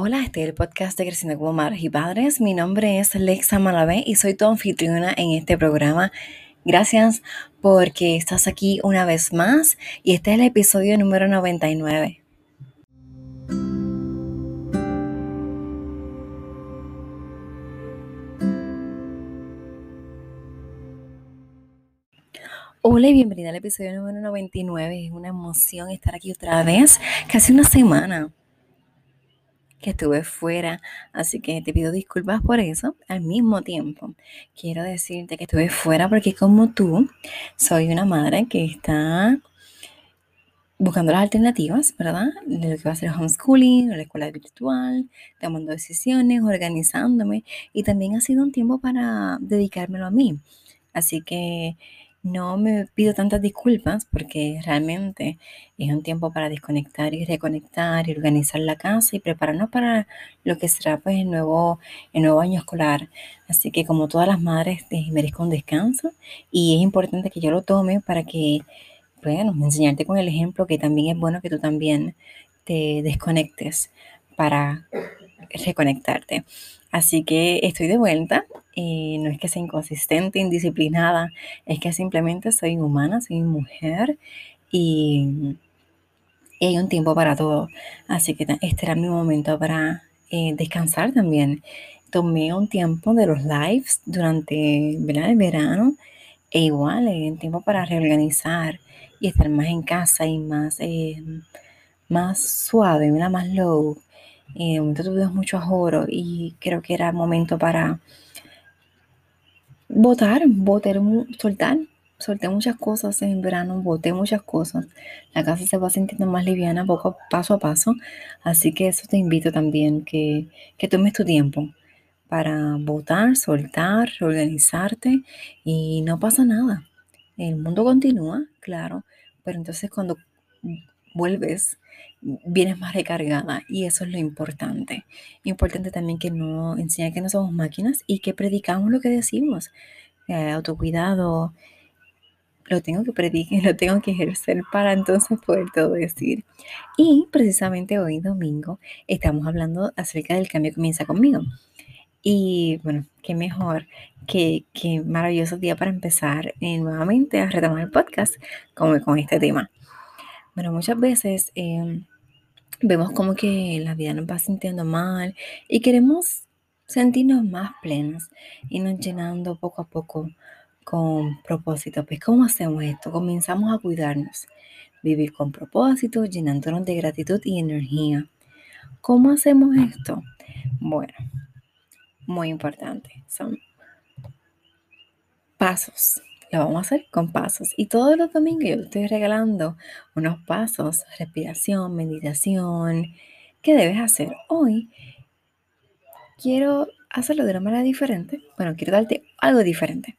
Hola, este es el podcast de Creciendo como Madres y Padres. Mi nombre es Lexa Malavé y soy tu anfitriona en este programa. Gracias porque estás aquí una vez más y este es el episodio número 99. Hola y bienvenida al episodio número 99. Es una emoción estar aquí otra vez, casi una semana que estuve fuera, así que te pido disculpas por eso. Al mismo tiempo, quiero decirte que estuve fuera porque como tú, soy una madre que está buscando las alternativas, ¿verdad? De lo que va a ser homeschooling, la escuela virtual, tomando decisiones, organizándome y también ha sido un tiempo para dedicármelo a mí. Así que no me pido tantas disculpas porque realmente es un tiempo para desconectar y reconectar y organizar la casa y prepararnos para lo que será pues el nuevo, el nuevo año escolar. Así que como todas las madres eh, merezco un descanso y es importante que yo lo tome para que, bueno, enseñarte con el ejemplo que también es bueno que tú también te desconectes para reconectarte. Así que estoy de vuelta. No es que sea inconsistente, indisciplinada, es que simplemente soy humana, soy mujer y, hay un tiempo para todo. Así que este era mi momento para eh, descansar también. Tomé un tiempo de los lives durante el verano e igual eh, un tiempo para reorganizar y estar más en casa y más, eh, más suave, más low de momento tuvimos mucho ajoro y creo que era momento para votar, votar, soltar. Solté muchas cosas en verano, boté muchas cosas. La casa se va sintiendo más liviana poco paso a paso. Así que eso te invito también, que, que tomes tu tiempo para votar, soltar, reorganizarte y no pasa nada. El mundo continúa, claro, pero entonces cuando vuelves vienes más recargada y eso es lo importante. Importante también que no enseña que no somos máquinas y que predicamos lo que decimos. Eh, autocuidado, lo tengo que predicar, lo tengo que ejercer para entonces poder todo decir. Y precisamente hoy, domingo, estamos hablando acerca del cambio que comienza conmigo. Y bueno, qué mejor, qué, qué maravilloso día para empezar eh, nuevamente a retomar el podcast como con este tema. Bueno, muchas veces em, vemos como que la vida nos va sintiendo mal y queremos sentirnos más plenos y nos llenando poco a poco con propósito. Pues, ¿cómo hacemos esto? Comenzamos a cuidarnos, vivir con propósito, llenándonos de gratitud y energía. ¿Cómo hacemos esto? Bueno, muy importante. Son pasos lo vamos a hacer con pasos. Y todos los domingos yo estoy regalando unos pasos, respiración, meditación, ¿Qué debes hacer. Hoy quiero hacerlo de una manera diferente. Bueno, quiero darte algo diferente.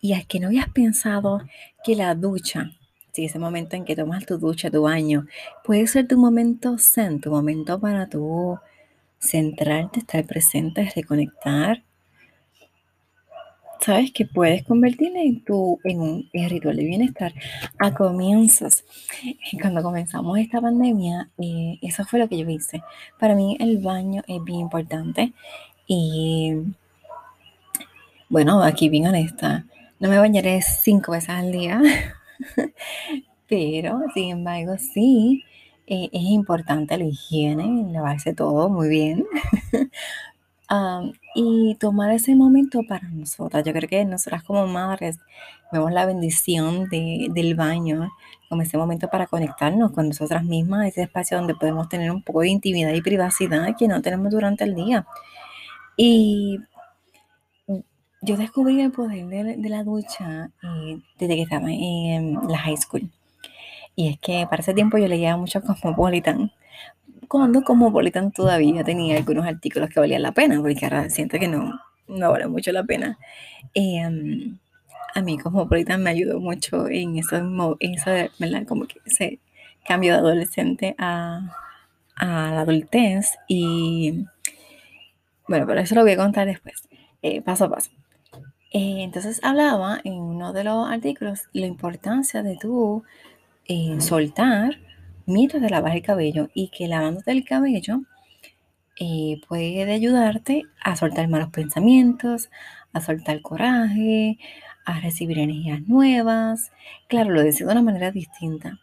Y es que no habías pensado que la ducha, si ese momento en que tomas tu ducha, tu baño, puede ser tu momento zen, tu momento para tú centrarte, estar presente, reconectar sabes que puedes convertirlo en, tu, en un ritual de bienestar a comienzos. Cuando comenzamos esta pandemia, eh, eso fue lo que yo hice. Para mí el baño es bien importante y bueno, aquí bien honesta, no me bañaré cinco veces al día, pero sin embargo sí. Eh, es importante la higiene, lavarse todo muy bien, y tomar ese momento para nosotras. Yo creo que nosotras como madres vemos la bendición del baño como ese momento para conectarnos con nosotras mismas, ese espacio donde podemos tener un poco de intimidad y privacidad que no tenemos durante el día. Y yo descubrí el poder de, la ducha eh, desde que estaba en la high school. Y es que para ese tiempo yo leía mucho Cosmopolitan cuando Cosmopolitan todavía tenía algunos artículos que valían la pena, porque ahora siento que no, no vale mucho la pena. Em, a mí Cosmopolitan me ayudó mucho en eso, en eso ¿verdad? Como que ese cambio de adolescente a, a la adultez y bueno, pero eso lo voy a contar después, eh, paso a paso. Eh, entonces hablaba en uno de los artículos la importancia de tú eh, soltar mientras te lavas el cabello y que lavándote el cabello eh, puede ayudarte a soltar malos pensamientos, a soltar coraje, a recibir energías nuevas. Claro, lo decía de una manera distinta,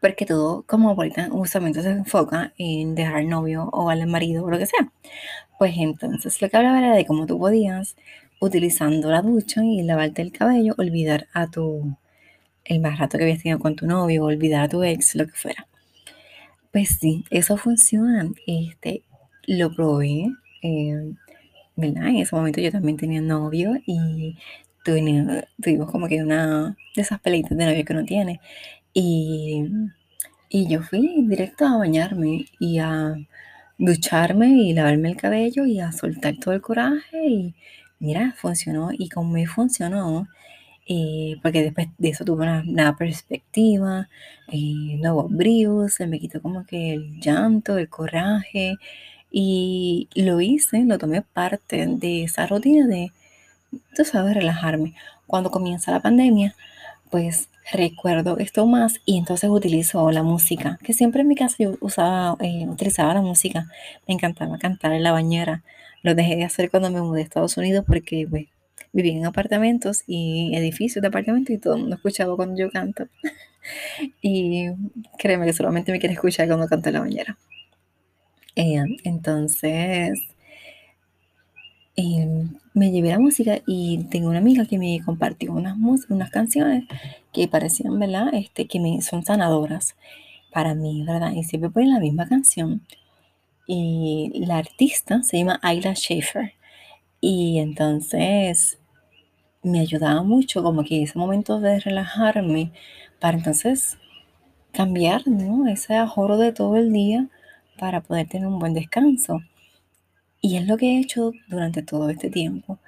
porque todo como ahorita usualmente se enfoca en dejar al novio o al marido o lo que sea. Pues entonces lo que hablaba era de cómo tú podías, utilizando la ducha y lavarte el cabello, olvidar a tu, el más rato que habías tenido con tu novio, olvidar a tu ex, lo que fuera. Pues sí, eso funciona. Este, lo probé, eh, ¿verdad? En ese momento yo también tenía novio y tuvimos como que una de esas peleitas de novio que uno tiene. Y, y yo fui directo a bañarme y a ducharme y lavarme el cabello y a soltar todo el coraje y mira, funcionó y como me funcionó, eh, porque después de eso tuve una nueva perspectiva, eh, nuevos bríos, se me quitó como que el llanto, el coraje y lo hice, lo tomé parte de esa rutina de, tú sabes, relajarme. Cuando comienza la pandemia, pues recuerdo esto más y entonces utilizo la música, que siempre en mi casa yo usaba, eh, utilizaba la música. Me encantaba cantar en la bañera. Lo dejé de hacer cuando me mudé a Estados Unidos porque pues, vivía en apartamentos y edificios de apartamentos y todo el mundo escuchaba cuando yo canto. y créeme que solamente me quiere escuchar cuando canto en la bañera. Eh, entonces, eh, me llevé la música y tengo una amiga que me compartió unas, unas canciones que parecían, ¿verdad? Este, que son sanadoras para mí, ¿verdad? Y siempre ponen la misma canción. Y la artista se llama Ayla Schaefer. Y entonces me ayudaba mucho como que ese momento de relajarme para entonces cambiar, ¿no? Ese ahorro de todo el día para poder tener un buen descanso. Y es lo que he hecho durante todo este tiempo,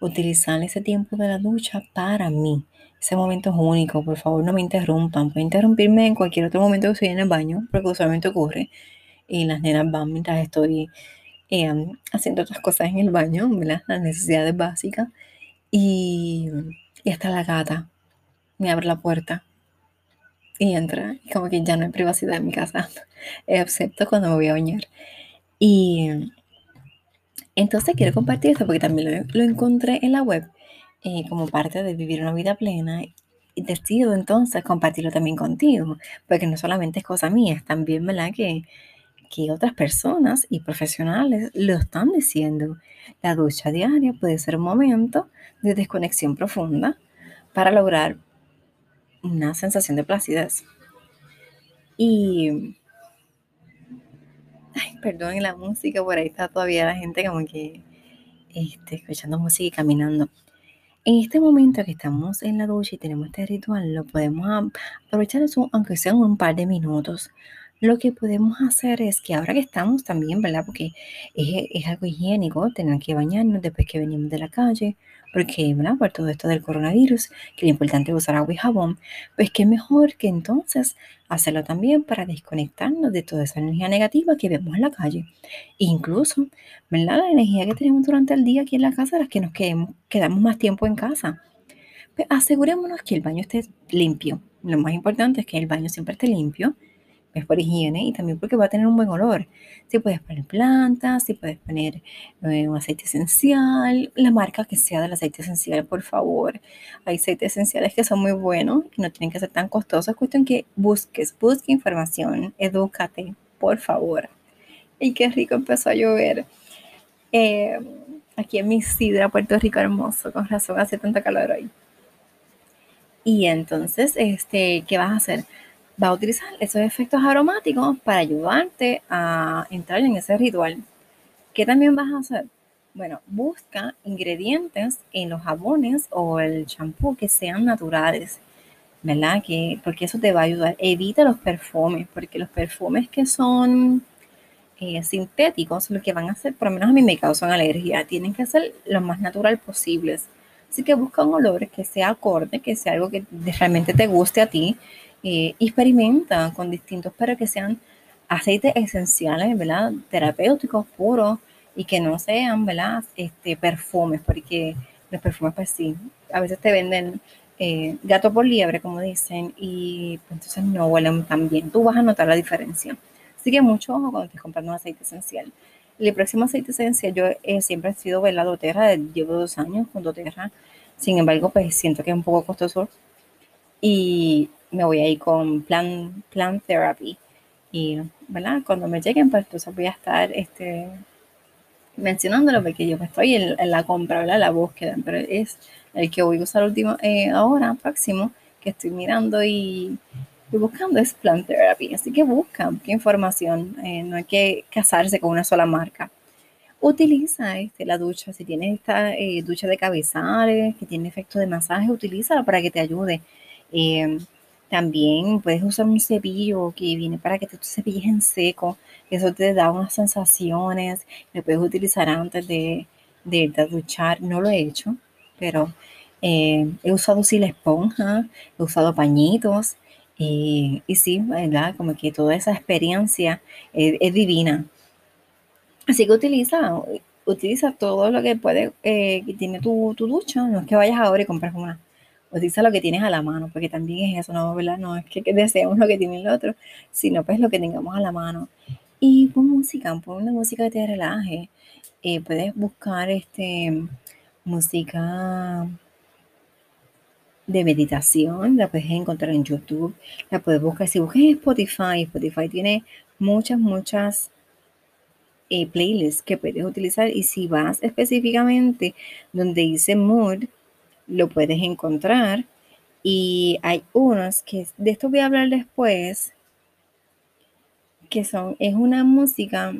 utilizar ese tiempo de la ducha para mí. Ese momento es único, por favor no me interrumpan. Pueden interrumpirme en cualquier otro momento que estoy en el baño, porque usualmente ocurre. Y las nenas van mientras estoy em, haciendo otras cosas en el baño, ¿verdad? Las necesidades básicas. Y, y hasta la gata me abre la puerta y entra. Y como que ya no hay privacidad en mi casa, excepto cuando me voy a bañar. Y entonces quiero compartir esto porque también lo, encontré en la web eh, como parte de vivir una vida plena y decido entonces compartirlo también contigo, porque no solamente es cosa mía, es también, ¿verdad? Que, que otras personas y profesionales lo están diciendo. La ducha diaria puede ser un momento de desconexión profunda para lograr una sensación de placidez. Y Ay, perdón la música, por ahí está todavía la gente como que este, escuchando música y caminando. En este momento que estamos en la ducha y tenemos este ritual, lo podemos aprovechar aunque sean un par de minutos. Lo que podemos hacer es que ahora que estamos también, ¿verdad? Porque es, es algo higiénico tener que bañarnos después que venimos de la calle, porque, ¿verdad? Por todo esto del coronavirus, que lo importante es usar agua y jabón, pues qué mejor que entonces hacerlo también para desconectarnos de toda esa energía negativa que vemos en la calle. incluso, ¿verdad? La energía que tenemos durante el día aquí en la casa, las que nos quedemos, quedamos más tiempo en casa. Pues asegurémonos que el baño esté limpio. Lo más importante es que el baño siempre esté limpio por higiene y también porque va a tener un buen olor. Si puedes poner plantas, si puedes poner eh, un aceite esencial, la marca que sea del aceite esencial, por favor. Hay aceites esenciales que son muy buenos y no tienen que ser tan costosos. Es cuestión que busques, busque información, edúcate, por favor. Y qué rico empezó a llover. Eh, aquí en mi sidra, Puerto Rico hermoso, con razón hace tanta calor hoy. Y entonces, este, ¿qué vas a hacer? Va a utilizar esos efectos aromáticos para ayudarte a entrar en ese ritual. ¿Qué también vas a hacer? Bueno, busca ingredientes en los jabones o el champú que sean naturales, ¿verdad? Que, porque eso te va a ayudar. Evita los perfumes, porque los perfumes que son eh, sintéticos, lo que van a hacer, por lo menos a mí me causan alergia, tienen que ser lo más natural posibles. Así que busca un olor que sea acorde, que sea algo que realmente te guste a ti, eh, experimenta con distintos, pero que sean aceites esenciales, ¿verdad? Terapéuticos puros y que no sean, ¿verdad? Este, perfumes, porque los perfumes, pues sí, a veces te venden eh, gato por liebre, como dicen, y pues, entonces no huelen tan bien. Tú vas a notar la diferencia. Así que mucho ojo cuando estés comprando un aceite esencial. el próximo aceite esencial, yo eh, siempre he sido ¿verdad? doTERRA, llevo dos años con doTERRA, sin embargo, pues siento que es un poco costoso y me voy a ir con Plan, plan Therapy. Y, ¿verdad? Cuando me lleguen, pues entonces voy a estar este, mencionándolo porque yo estoy en, la compra, ¿verdad? La búsqueda, pero es el que voy a usar último, eh, ahora, próximo, que estoy mirando y, buscando es Plant Therapy. Así que busca, qué información. Eh, no hay que casarse con una sola marca. Utiliza este, la ducha. Si tienes esta eh, ducha de cabezales que tiene efecto de masaje, utilízala para que te ayude. También puedes usar un cepillo que viene para que te cepilles en seco. Eso te da unas sensaciones. Lo puedes utilizar antes de, de, duchar. No lo he hecho, pero eh, he usado sí la esponja, he usado pañitos. y sí, ¿verdad? Como que toda esa experiencia es, divina. Así que utiliza, utiliza todo lo que puede, eh, que tiene tu, tu, ducha. No es que vayas ahora y compras una utiliza lo que tienes a la mano, porque también es eso, no, ¿verdad? No es que, deseemos lo que tiene el otro, sino pues lo que tengamos a la mano. Y pon música, pon una música que te relaje. Eh, puedes buscar este música de meditación, la puedes encontrar en YouTube, la puedes buscar, si buscas Spotify, Spotify tiene muchas, muchas eh, playlists que puedes utilizar y si vas específicamente donde dice mood, lo puedes encontrar. Y hay unos que de esto voy a hablar después, que son, es una música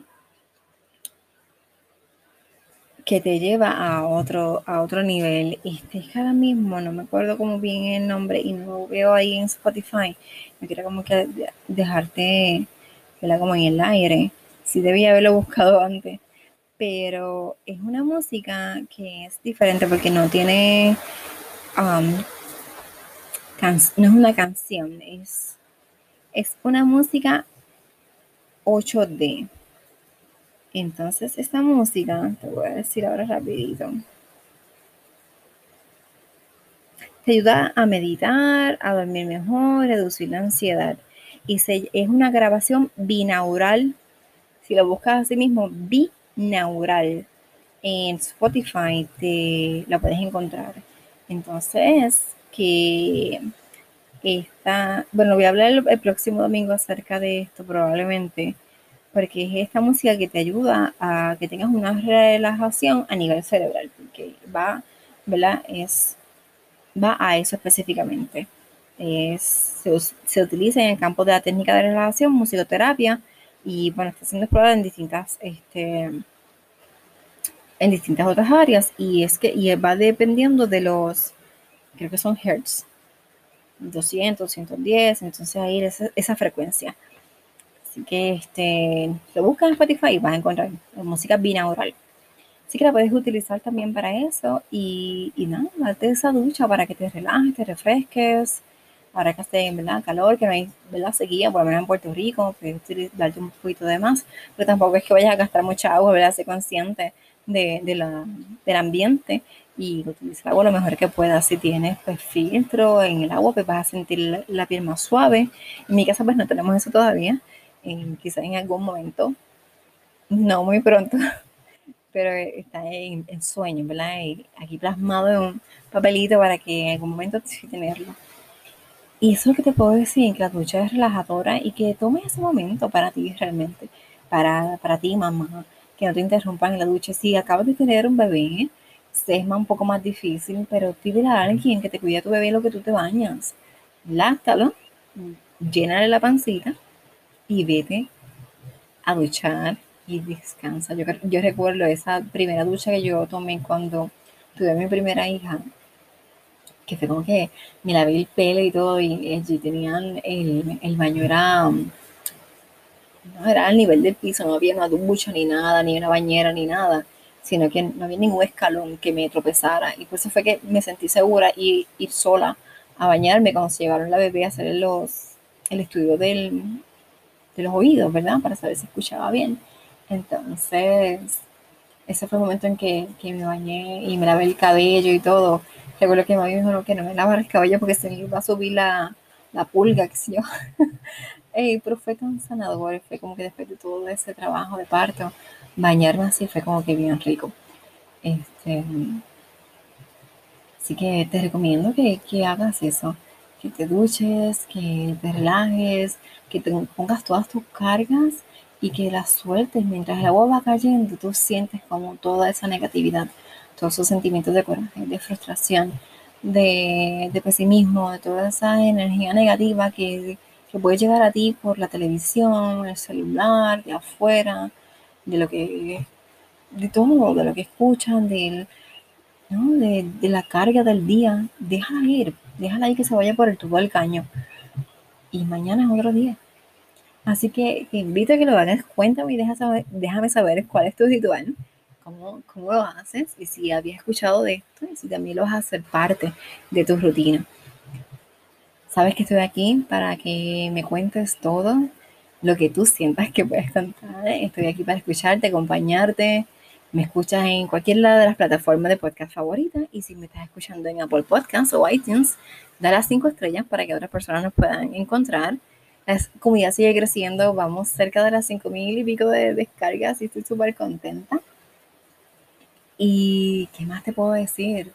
que te lleva a otro, a otro nivel. Este es ahora mismo, no me acuerdo como bien el nombre y no lo veo ahí en Spotify. Me quiero como que dejarte, como en el aire. si debía haberlo buscado antes pero es una música que es diferente porque no tiene, no es una canción, es, es una música 8D. Entonces esta música, te voy a decir ahora rapidito, te ayuda a meditar, a dormir mejor, reducir la ansiedad. Y es una grabación binaural. Si lo buscas así mismo, binaural Neural. En Spotify te la puedes encontrar. Entonces, que está, bueno, voy a hablar el, próximo domingo acerca de esto probablemente, porque es esta música que te ayuda a que tengas una relajación a nivel cerebral, porque va, ¿verdad? Es, va a eso específicamente. se, se, utiliza en el campo de la técnica de relajación, musicoterapia, y bueno, está siendo explorada en distintas, este, en distintas otras áreas y es que y va dependiendo de los, creo que son hertz, 200, 110, entonces ahí esa, esa frecuencia. Así que este, lo buscas en Spotify y vas a encontrar música binaural. Así que la puedes utilizar también para eso y, y nada, date esa ducha para que te relajes, te refresques, ahora que hace ¿verdad? calor, que no hay ¿verdad? sequía, por lo menos en Puerto Rico, puedes darte un poquito de más, pero tampoco es que vayas a gastar mucha agua, ¿verdad? Sé consciente de, la, del ambiente y utiliza agua lo mejor que puedas. Si tienes pues filtro en el agua, pues vas a sentir la, piel más suave. En mi casa pues no tenemos eso todavía, quizás en algún momento, no muy pronto, pero está en, en sueño, ¿verdad? aquí plasmado en un papelito para que en algún momento sí tenerlo. Y eso es lo que te puedo decir, que la ducha es relajadora y que tomes ese momento para ti realmente, para, para ti mamá, que no te interrumpan en la ducha. Si acabas de tener un bebé, es un poco más difícil, pero pídele a alguien que te cuide a tu bebé lo que tú te bañas. Láctalo, llénale la pancita y vete a duchar y descansa. Yo, recuerdo esa primera ducha que yo tomé cuando tuve mi primera hija que fue como que me lavé el pelo y todo, y allí tenían el, el baño era, no era al nivel del piso, no había una ducha ni nada, ni una bañera ni nada, sino que no había ningún escalón que me tropezara. Y por eso fue que me sentí segura y ir sola a bañarme cuando se llevaron la bebé a hacer los, el estudio del, de los oídos, ¿verdad? Para saber si escuchaba bien. Entonces, ese fue el momento en que, que me bañé y me lavé el cabello y todo. Recuerdo que mami me dijo que no me lavara el cabello porque se me iba a subir la, la pulga, qué sé yo. pero fue tan sanador, fue como que después de todo ese trabajo de parto, bañarme así fue como que bien rico. Este, así que te recomiendo que, que hagas eso, que te duches, que te relajes, que te pongas todas tus cargas y que las sueltes mientras el agua va cayendo, tú sientes como toda esa negatividad, todos esos sentimientos de coraje, de frustración, de, de pesimismo, de toda esa energía negativa que, que, puede llegar a ti por la televisión, el celular, de afuera, de lo que, de todo, de lo que escuchan, del, ¿no? de, de la carga del día. Déjala ir, déjala ir que se vaya por el tubo del caño. Y mañana es otro día. Así que te invito a que lo hagas. Cuéntame y deja saber, déjame saber cuál es tu ritual, cómo, cómo lo haces y si habías escuchado de esto y si también lo vas a hacer parte de tu rutina. Sabes que estoy aquí para que me cuentes todo lo que tú sientas que puedes contar. Estoy aquí para escucharte, acompañarte. Me escuchas en cualquier lado de las plataformas de podcast favoritas y si me estás escuchando en Apple Podcasts o iTunes, da las cinco estrellas para que otras personas nos puedan encontrar la comunidad sigue creciendo, vamos cerca de las 5 mil y pico de descargas y estoy súper contenta. ¿Y qué más te puedo decir?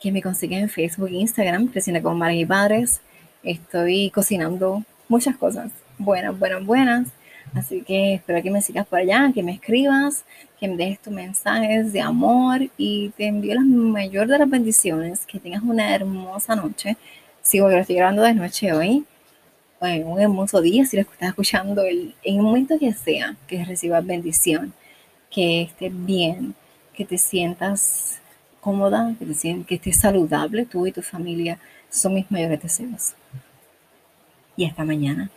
Que me consiguen en Facebook e Instagram, Creciendo con Madres y Padres. Estoy cocinando muchas cosas, buenas, buenas, buenas. Así que espero que me sigas por allá, que me escribas, que me dejes tus mensajes de amor y te envío la mayor de las bendiciones. Que tengas una hermosa noche. Sigo estoy grabando de noche hoy un hermoso día si lo estás escuchando el, en el momento que sea, que recibas bendición, que estés bien, que te sientas cómoda, que, te que estés saludable, tú y tu familia son mis mayores deseos. Y hasta mañana.